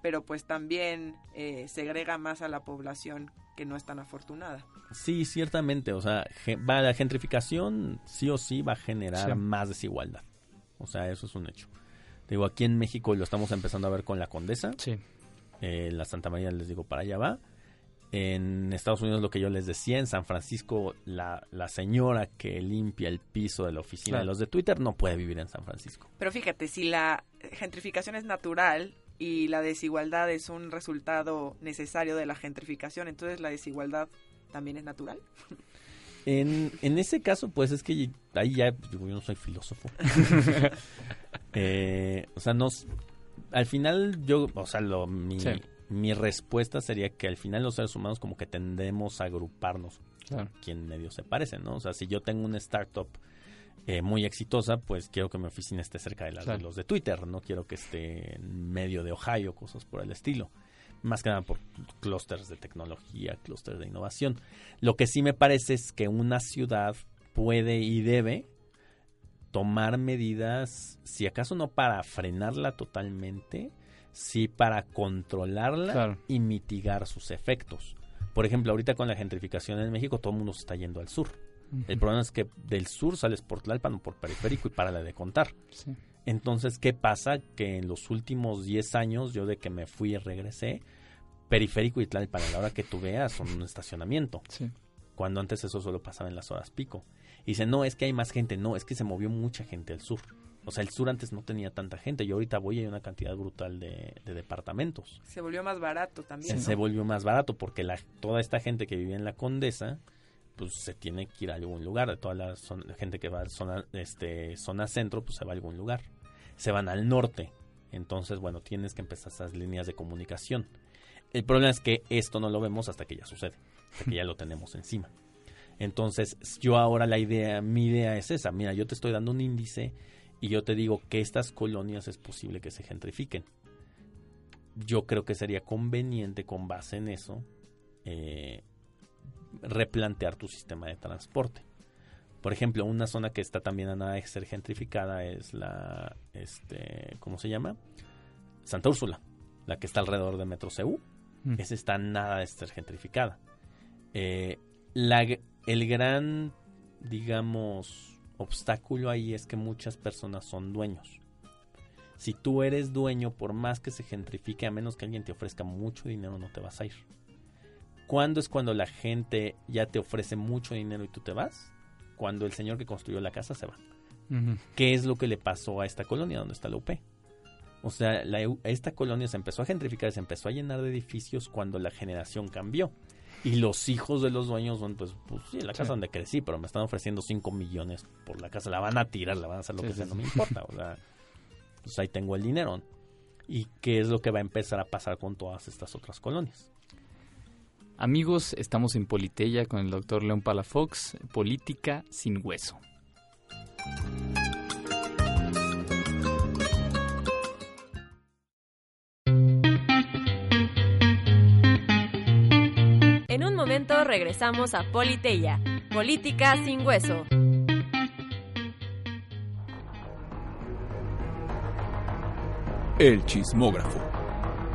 pero pues también eh, segrega más a la población que no es tan afortunada. Sí, ciertamente, o sea, va, la gentrificación sí o sí va a generar más desigualdad. O sea, eso es un hecho. Digo, aquí en México lo estamos empezando a ver con la Condesa. Sí. Eh, la Santa María, les digo, para allá va. En Estados Unidos, lo que yo les decía, en San Francisco, la, la señora que limpia el piso de la oficina de los de Twitter no puede vivir en San Francisco. Pero fíjate, si la gentrificación es natural, y la desigualdad es un resultado necesario de la gentrificación, entonces la desigualdad también es natural. En, en ese caso, pues es que ahí ya, yo no soy filósofo. Eh, o sea, nos, al final yo, o sea, lo, mi, mi respuesta sería que al final los seres humanos como que tendemos a agruparnos. Claro. Quien medio se parecen, ¿no? O sea, si yo tengo una startup eh, muy exitosa, pues quiero que mi oficina esté cerca de, las, de los de Twitter, no quiero que esté en medio de Ohio, cosas por el estilo. Más que nada por clústeres de tecnología, clústeres de innovación. Lo que sí me parece es que una ciudad puede y debe tomar medidas, si acaso no para frenarla totalmente, sí para controlarla y mitigar sus efectos. Por ejemplo, ahorita con la gentrificación en México, todo el mundo se está yendo al sur. El problema es que del sur sales por Tlalpan o por Periférico y para la de contar. Entonces, ¿qué pasa? Que en los últimos 10 años, yo de que me fui y regresé, Periférico y Tlalpan, a la hora que tú veas, son un estacionamiento. Cuando antes eso solo pasaba en las horas pico. Y dice, no, es que hay más gente. No, es que se movió mucha gente al sur. O sea, el sur antes no tenía tanta gente. Yo ahorita voy y hay una cantidad brutal de, departamentos. Se volvió más barato también. Se, volvió más barato porque la, toda esta gente que vivía en la Condesa pues se tiene que ir a algún lugar. Toda la, gente que va a zona, este, zona centro, pues se va a algún lugar. Se van al norte. Entonces, bueno, tienes que empezar esas líneas de comunicación. El problema es que esto no lo vemos hasta que ya sucede, hasta que ya lo tenemos encima. Entonces, yo ahora la idea, mi idea es esa. Mira, yo te estoy dando un índice y yo te digo que estas colonias es posible que se gentrifiquen. Yo creo que sería conveniente con base en eso eh, replantear tu sistema de transporte. Por ejemplo, una zona que está también a nada de ser gentrificada es la, este, ¿cómo se llama? Santa Úrsula, la que está alrededor de Metro CU. Mm. Esa está nada de ser gentrificada. Eh, el gran, digamos, obstáculo ahí es que muchas personas son dueños. Si tú eres dueño, por más que se gentrifique, a menos que alguien te ofrezca mucho dinero, no te vas a ir. ¿Cuándo es cuando la gente ya te ofrece mucho dinero y tú te vas? Cuando el señor que construyó la casa se va. ¿Qué es lo que le pasó a esta colonia donde está la UP? O sea, esta colonia se empezó a gentrificar, se empezó a llenar de edificios cuando la generación cambió. Y los hijos de los dueños son, pues, pues sí, la casa donde crecí, pero me están ofreciendo 5 millones por la casa. La van a tirar, la van a hacer lo que sea, no me importa. O sea, pues ahí tengo el dinero. ¿Y qué es lo que va a empezar a pasar con todas estas otras colonias? Amigos, estamos en Politeya con el doctor León Palafox, Política sin Hueso. En un momento regresamos a Politeya, Política sin Hueso. El chismógrafo.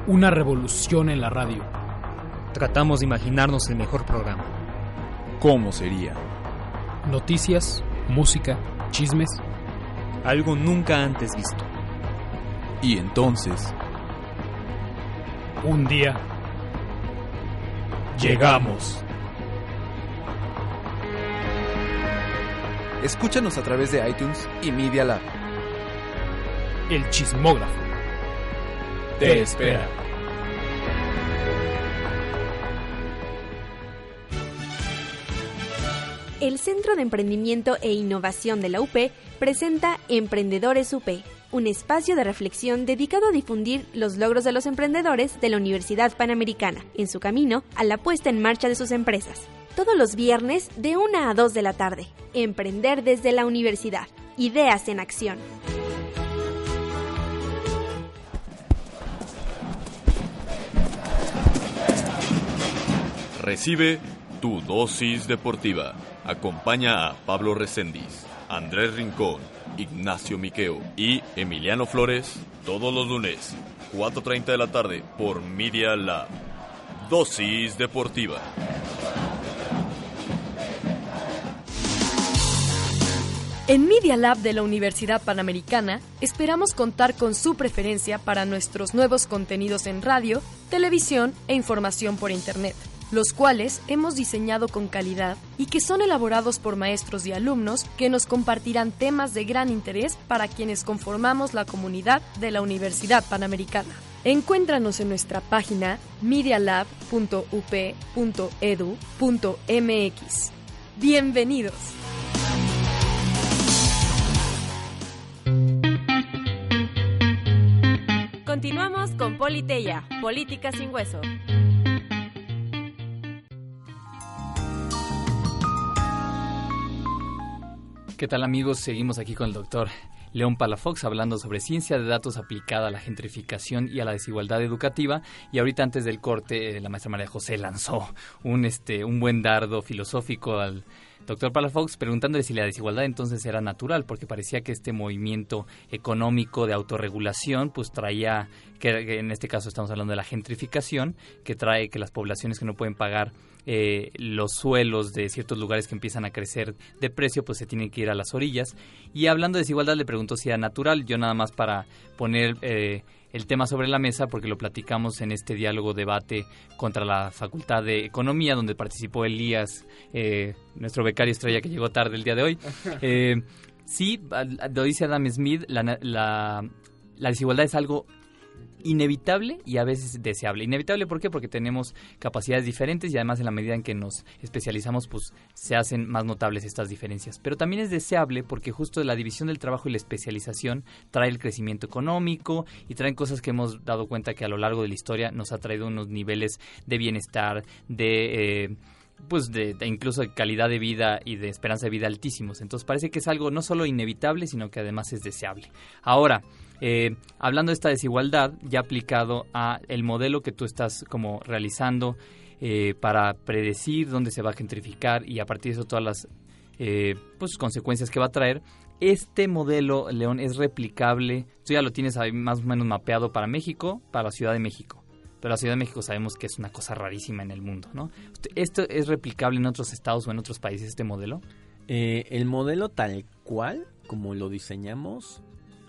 Una revolución en la radio. Tratamos de imaginarnos el mejor programa. ¿Cómo sería? Noticias, música, chismes. Algo nunca antes visto. Y entonces... Un día... Llegamos. Escúchanos a través de iTunes y Media Lab. El chismógrafo. Te espera. El Centro de Emprendimiento e Innovación de la UP presenta Emprendedores UP, un espacio de reflexión dedicado a difundir los logros de los emprendedores de la Universidad Panamericana en su camino a la puesta en marcha de sus empresas. Todos los viernes de 1 a 2 de la tarde. Emprender desde la universidad. Ideas en acción. Recibe tu dosis deportiva. Acompaña a Pablo Recendis, Andrés Rincón, Ignacio Miqueo y Emiliano Flores todos los lunes, 4.30 de la tarde por Media Lab. Dosis deportiva. En Media Lab de la Universidad Panamericana esperamos contar con su preferencia para nuestros nuevos contenidos en radio, televisión e información por Internet, los cuales hemos diseñado con calidad y que son elaborados por maestros y alumnos que nos compartirán temas de gran interés para quienes conformamos la comunidad de la Universidad Panamericana. Encuéntranos en nuestra página medialab.up.edu.mx. Bienvenidos. Continuamos con Politeya, Política sin Hueso. ¿Qué tal amigos? Seguimos aquí con el doctor León Palafox hablando sobre ciencia de datos aplicada a la gentrificación y a la desigualdad educativa. Y ahorita antes del corte, eh, la maestra María José lanzó un, este, un buen dardo filosófico al doctor Palafox preguntándole si la desigualdad entonces era natural, porque parecía que este movimiento económico de autorregulación pues traía, que en este caso estamos hablando de la gentrificación, que trae que las poblaciones que no pueden pagar eh, los suelos de ciertos lugares que empiezan a crecer de precio, pues se tienen que ir a las orillas. Y hablando de desigualdad, le preguntó si era natural. Yo nada más para poner eh, el tema sobre la mesa, porque lo platicamos en este diálogo debate contra la Facultad de Economía, donde participó Elías, eh, nuestro becario estrella que llegó tarde el día de hoy. sí, lo dice Adam Smith, la, la, la desigualdad es algo inevitable y a veces deseable. Inevitable, ¿por qué? Porque tenemos capacidades diferentes y además en la medida en que nos especializamos, pues se hacen más notables estas diferencias. Pero también es deseable porque justo la división del trabajo y la especialización trae el crecimiento económico y traen cosas que hemos dado cuenta que a lo largo de la historia nos ha traído unos niveles de bienestar, de... Eh, pues de, de, incluso de calidad de vida y de esperanza de vida altísimos. Entonces parece que es algo no solo inevitable, sino que además es deseable. Ahora, eh, hablando de esta desigualdad, ya aplicado a el modelo que tú estás como realizando eh, para predecir dónde se va a gentrificar y a partir de eso todas las eh, pues, consecuencias que va a traer, este modelo, León, es replicable. Tú ya lo tienes ahí más o menos mapeado para México, para la Ciudad de México pero la Ciudad de México sabemos que es una cosa rarísima en el mundo, ¿no? ¿Esto es replicable en otros estados o en otros países, este modelo? Eh, el modelo tal cual, como lo diseñamos,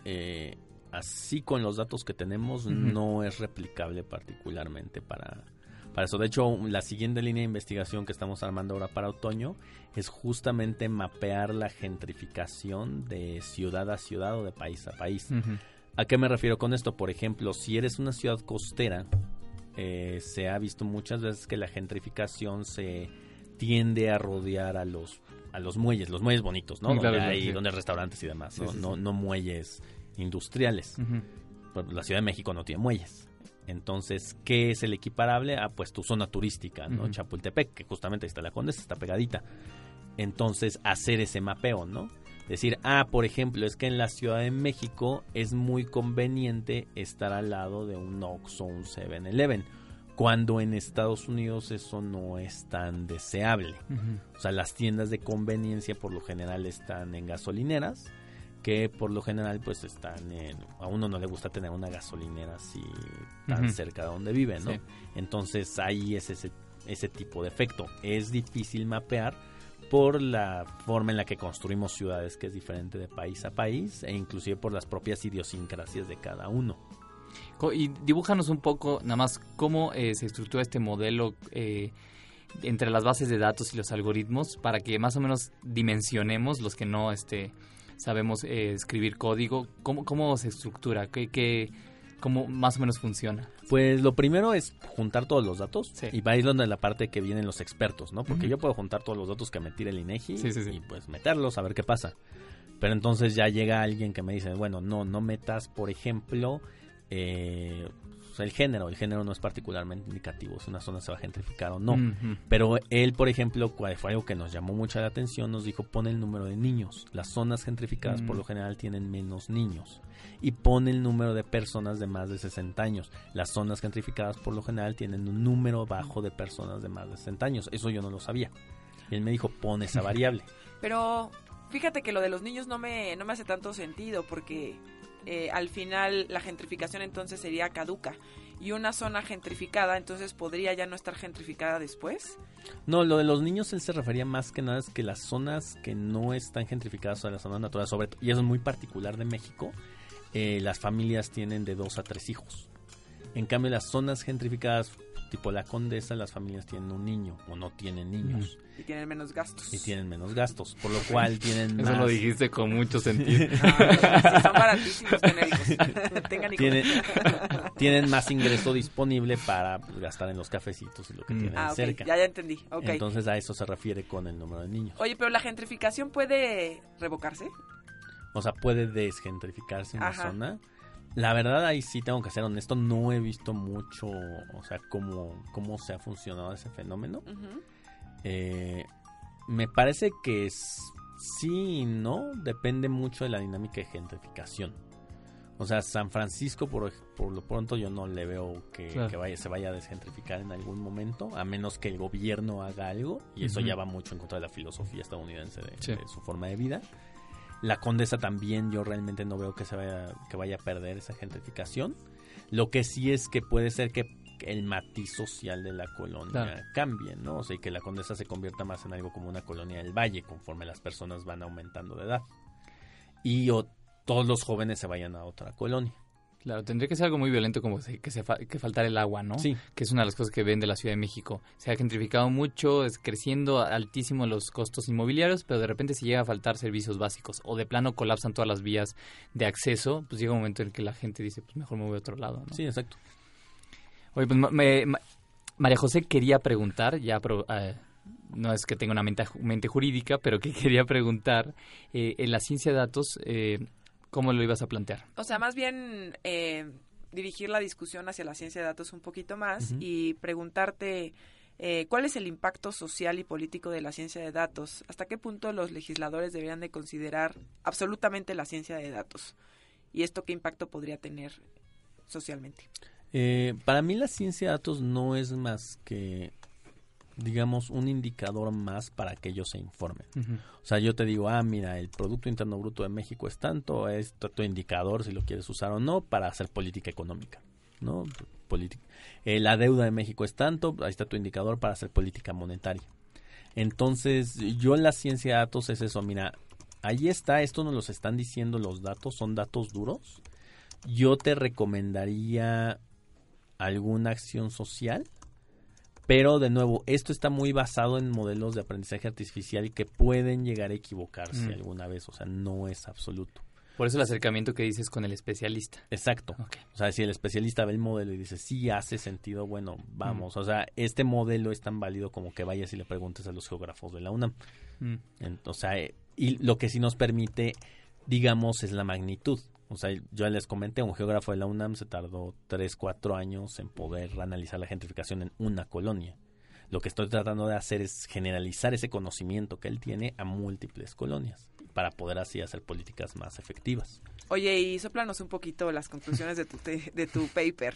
eh, así con los datos que tenemos, uh -huh. no es replicable particularmente para, para eso. De hecho, la siguiente línea de investigación que estamos armando ahora para otoño es justamente mapear la gentrificación de ciudad a ciudad o de país a país. Uh -huh. ¿A qué me refiero con esto? Por ejemplo, si eres una ciudad costera, eh, se ha visto muchas veces que la gentrificación se tiende a rodear a los a los muelles, los muelles bonitos, ¿no? donde hay donde hay restaurantes y demás, ¿no? no, muelles industriales. Pues, la Ciudad de México no tiene muelles. Entonces, ¿qué es el equiparable? Ah, pues tu zona turística, ¿no? Chapultepec, que justamente está la Condesa, está pegadita. Entonces, hacer ese mapeo, ¿no? Decir, ah, por ejemplo, es que en la Ciudad de México es muy conveniente estar al lado de un Oxxo o un 7-Eleven, cuando en Estados Unidos eso no es tan deseable. O sea, las tiendas de conveniencia por lo general están en gasolineras, que por lo general pues están en... A uno no le gusta tener una gasolinera así tan cerca de donde vive, ¿no? Entonces ahí es ese, ese tipo de efecto. Es difícil mapear por la forma en la que construimos ciudades que es diferente de país a país e inclusive por las propias idiosincrasias de cada uno. Y dibújanos un poco nada más cómo eh, se estructura este modelo eh, entre las bases de datos y los algoritmos para que más o menos dimensionemos los que no este, sabemos eh, escribir código. ¿Cómo, ¿Cómo se estructura? ¿Qué, qué, ¿Cómo más o menos funciona? Pues lo primero es juntar todos los datos y va a ir donde la parte que vienen los expertos, ¿no? Porque yo puedo juntar todos los datos que me tire el INEGI y pues meterlos a ver qué pasa. Pero entonces ya llega alguien que me dice, bueno, no, no metas, por ejemplo, eh, el género, el género no es particularmente indicativo si una zona se va a gentrificar o no. Pero él, por ejemplo, fue algo que nos llamó mucha la atención, nos dijo pone el número de niños. Las zonas gentrificadas por mm. lo general tienen menos niños. Y pone el número de personas de más de 60 años. Las zonas gentrificadas por lo general tienen un número bajo de personas de más de 60 años. Eso yo no lo sabía. Y él me dijo pone esa variable. Pero fíjate que lo de los niños no me, no me hace tanto sentido porque eh, al final la gentrificación entonces sería caduca. Y una zona gentrificada, entonces podría ya no estar gentrificada después. No, lo de los niños él se refería más que nada es que las zonas que no están gentrificadas son las zonas naturales, sobre y eso es muy particular de México, eh, las familias tienen de dos a tres hijos. En cambio, las zonas gentrificadas tipo la condesa, las familias tienen un niño o no tienen niños. Y tienen menos gastos. Y tienen menos gastos, por lo cual tienen Eso lo dijiste con mucho sentido. Ah, son baratísimos tener hijos. tienen, tienen, más ingreso disponible para pues, gastar en los cafecitos y lo que mm. tienen ah, cerca. Ya, ya entendí. Entonces a eso se refiere con el número de niños. Oye, pero la gentrificación puede revocarse. O sea, puede desgentrificarse una zona la verdad ahí sí tengo que ser honesto, no he visto mucho, o sea, cómo, cómo se ha funcionado ese fenómeno. Eh, me parece que sí y no, depende mucho de la dinámica de gentrificación. O sea, San Francisco, por, por lo pronto, yo no le veo que, vaya, se vaya a desgentrificar en algún momento, a menos que el gobierno haga algo, y eso ya va mucho en contra de la filosofía estadounidense de su forma de vida. La Condesa también yo realmente no veo que se vaya, que vaya a perder esa gentrificación. Lo que sí es que puede ser que el matiz social de la colonia cambie, ¿no? O sea, que la Condesa se convierta más en algo como una colonia del valle conforme las personas van aumentando de edad. Y todos los jóvenes se vayan a otra colonia. Claro, tendría que ser algo muy violento como que, se que faltar el agua, ¿no? Sí. Que es una de las cosas que ven de la Ciudad de México. Se ha gentrificado mucho, es creciendo altísimo los costos inmobiliarios, pero de repente si llega a faltar servicios básicos o de plano colapsan todas las vías de acceso, pues llega un momento en que la gente dice, pues mejor me voy a otro lado, ¿no? Sí, exacto. Oye, pues María José quería preguntar, ya eh, no es que tenga una mente, mente jurídica, pero que quería preguntar, eh, en la ciencia de datos... Eh, ¿Cómo lo ibas a plantear? O sea, más bien eh, dirigir la discusión hacia la ciencia de datos un poquito más y preguntarte eh, cuál es el impacto social y político de la ciencia de datos. ¿Hasta qué punto los legisladores deberían de considerar absolutamente la ciencia de datos? ¿Y esto qué impacto podría tener socialmente? Eh, para mí la ciencia de datos no es más que digamos, un indicador más para que ellos se informen. O sea, yo te digo, ah, mira, el Producto Interno Bruto de México es tanto, es tu indicador si lo quieres usar o no para hacer política económica, ¿no? Eh, la deuda de México es tanto, ahí está tu indicador para hacer política monetaria. Entonces, yo en la ciencia de datos es eso, mira, ahí está, esto nos los están diciendo los datos, son datos duros. Yo te recomendaría alguna acción social pero de nuevo, esto está muy basado en modelos de aprendizaje artificial que pueden llegar a equivocarse mm. alguna vez, o sea, no es absoluto. Por eso el acercamiento que dices con el especialista. Exacto. O sea, si el especialista ve el modelo y dice, sí, hace sentido, bueno, vamos. O sea, este modelo es tan válido como que vayas y le preguntes a los geógrafos de la UNAM. Mm. o sea, eh, y lo que sí nos permite, digamos, es la magnitud. O sea, yo les comenté, un geógrafo de la UNAM se tardó 3, 4 años en poder analizar la gentrificación en una colonia. Lo que estoy tratando de hacer es generalizar ese conocimiento que él tiene a múltiples colonias para poder así hacer políticas más efectivas. Oye, y soplanos un poquito las conclusiones de tu, de tu paper.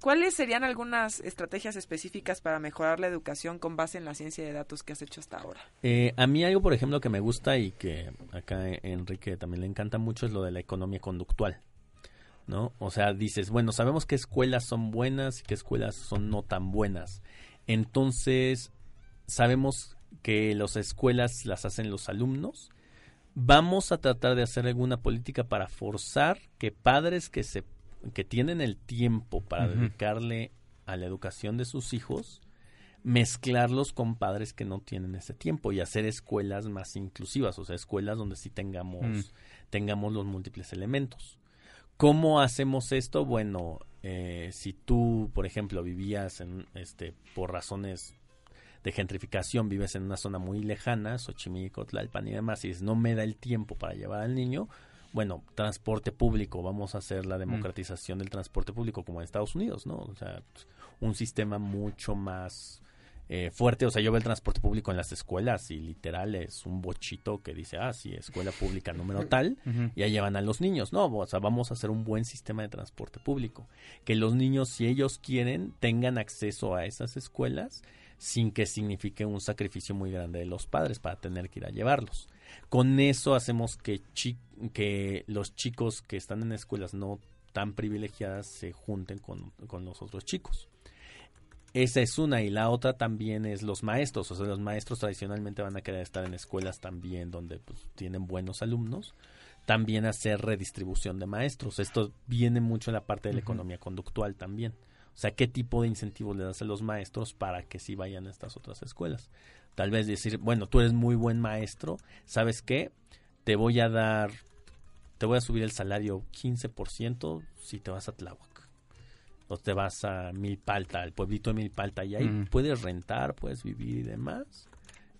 ¿Cuáles serían algunas estrategias específicas para mejorar la educación con base en la ciencia de datos que has hecho hasta ahora? Eh, a mí algo, por ejemplo, que me gusta y que acá Enrique también le encanta mucho es lo de la economía conductual. ¿No? O sea, dices, bueno, sabemos qué escuelas son buenas y qué escuelas son no tan buenas. Entonces, sabemos que las escuelas las hacen los alumnos. Vamos a tratar de hacer alguna política para forzar que padres que se que tienen el tiempo para dedicarle a la educación de sus hijos, mezclarlos con padres que no tienen ese tiempo y hacer escuelas más inclusivas, o sea, escuelas donde sí tengamos, mm. tengamos los múltiples elementos. ¿Cómo hacemos esto? Bueno, eh, si tú, por ejemplo, vivías en, este, por razones de gentrificación, vives en una zona muy lejana, Xochimilco, Tlalpan y demás, y dices, no me da el tiempo para llevar al niño, bueno, transporte público, vamos a hacer la mm. democratización del transporte público como en Estados Unidos, ¿no? O sea, un sistema mucho más eh, fuerte. O sea, yo veo el transporte público en las escuelas y literal es un bochito que dice, ah, sí, escuela pública número tal, y ahí llevan a los niños. No, o sea, vamos a hacer un buen sistema de transporte público. Que los niños, si ellos quieren, tengan acceso a esas escuelas sin que signifique un sacrificio muy grande de los padres para tener que ir a llevarlos. Con eso hacemos que, que los chicos que están en escuelas no tan privilegiadas se junten con, con los otros chicos. Esa es una y la otra también es los maestros, o sea, los maestros tradicionalmente van a querer estar en escuelas también donde pues, tienen buenos alumnos, también hacer redistribución de maestros. Esto viene mucho en la parte de la economía conductual también. O sea, ¿qué tipo de incentivos le das a los maestros para que sí vayan a estas otras escuelas? Tal vez decir, bueno, tú eres muy buen maestro, ¿sabes qué? Te voy a dar, te voy a subir el salario 15% si te vas a Tláhuac o te vas a Milpalta, al pueblito de Milpalta, y ahí puedes rentar, puedes vivir y demás.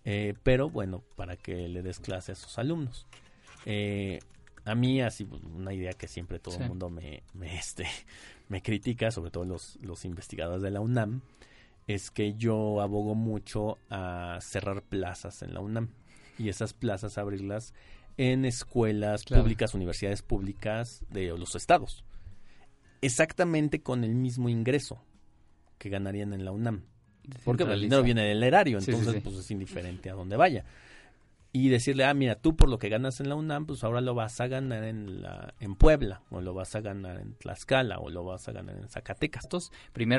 Eh, pero bueno, para que le des clase a sus alumnos. Eh, a mí, así, una idea que siempre todo el mundo me, me, este, me critica, sobre todo los, los investigadores de la UNAM, es que yo abogo mucho a cerrar plazas en la UNAM y esas plazas abrirlas en escuelas públicas, universidades públicas de los estados exactamente con el mismo ingreso que ganarían en la UNAM. Porque el dinero viene del erario, entonces pues es indiferente a dónde vaya. Y decirle, ah, mira, tú por lo que ganas en la UNAM, pues ahora lo vas a ganar en, la, en Puebla, o lo vas a ganar en Tlaxcala, o lo vas a ganar en Zacatecas. primero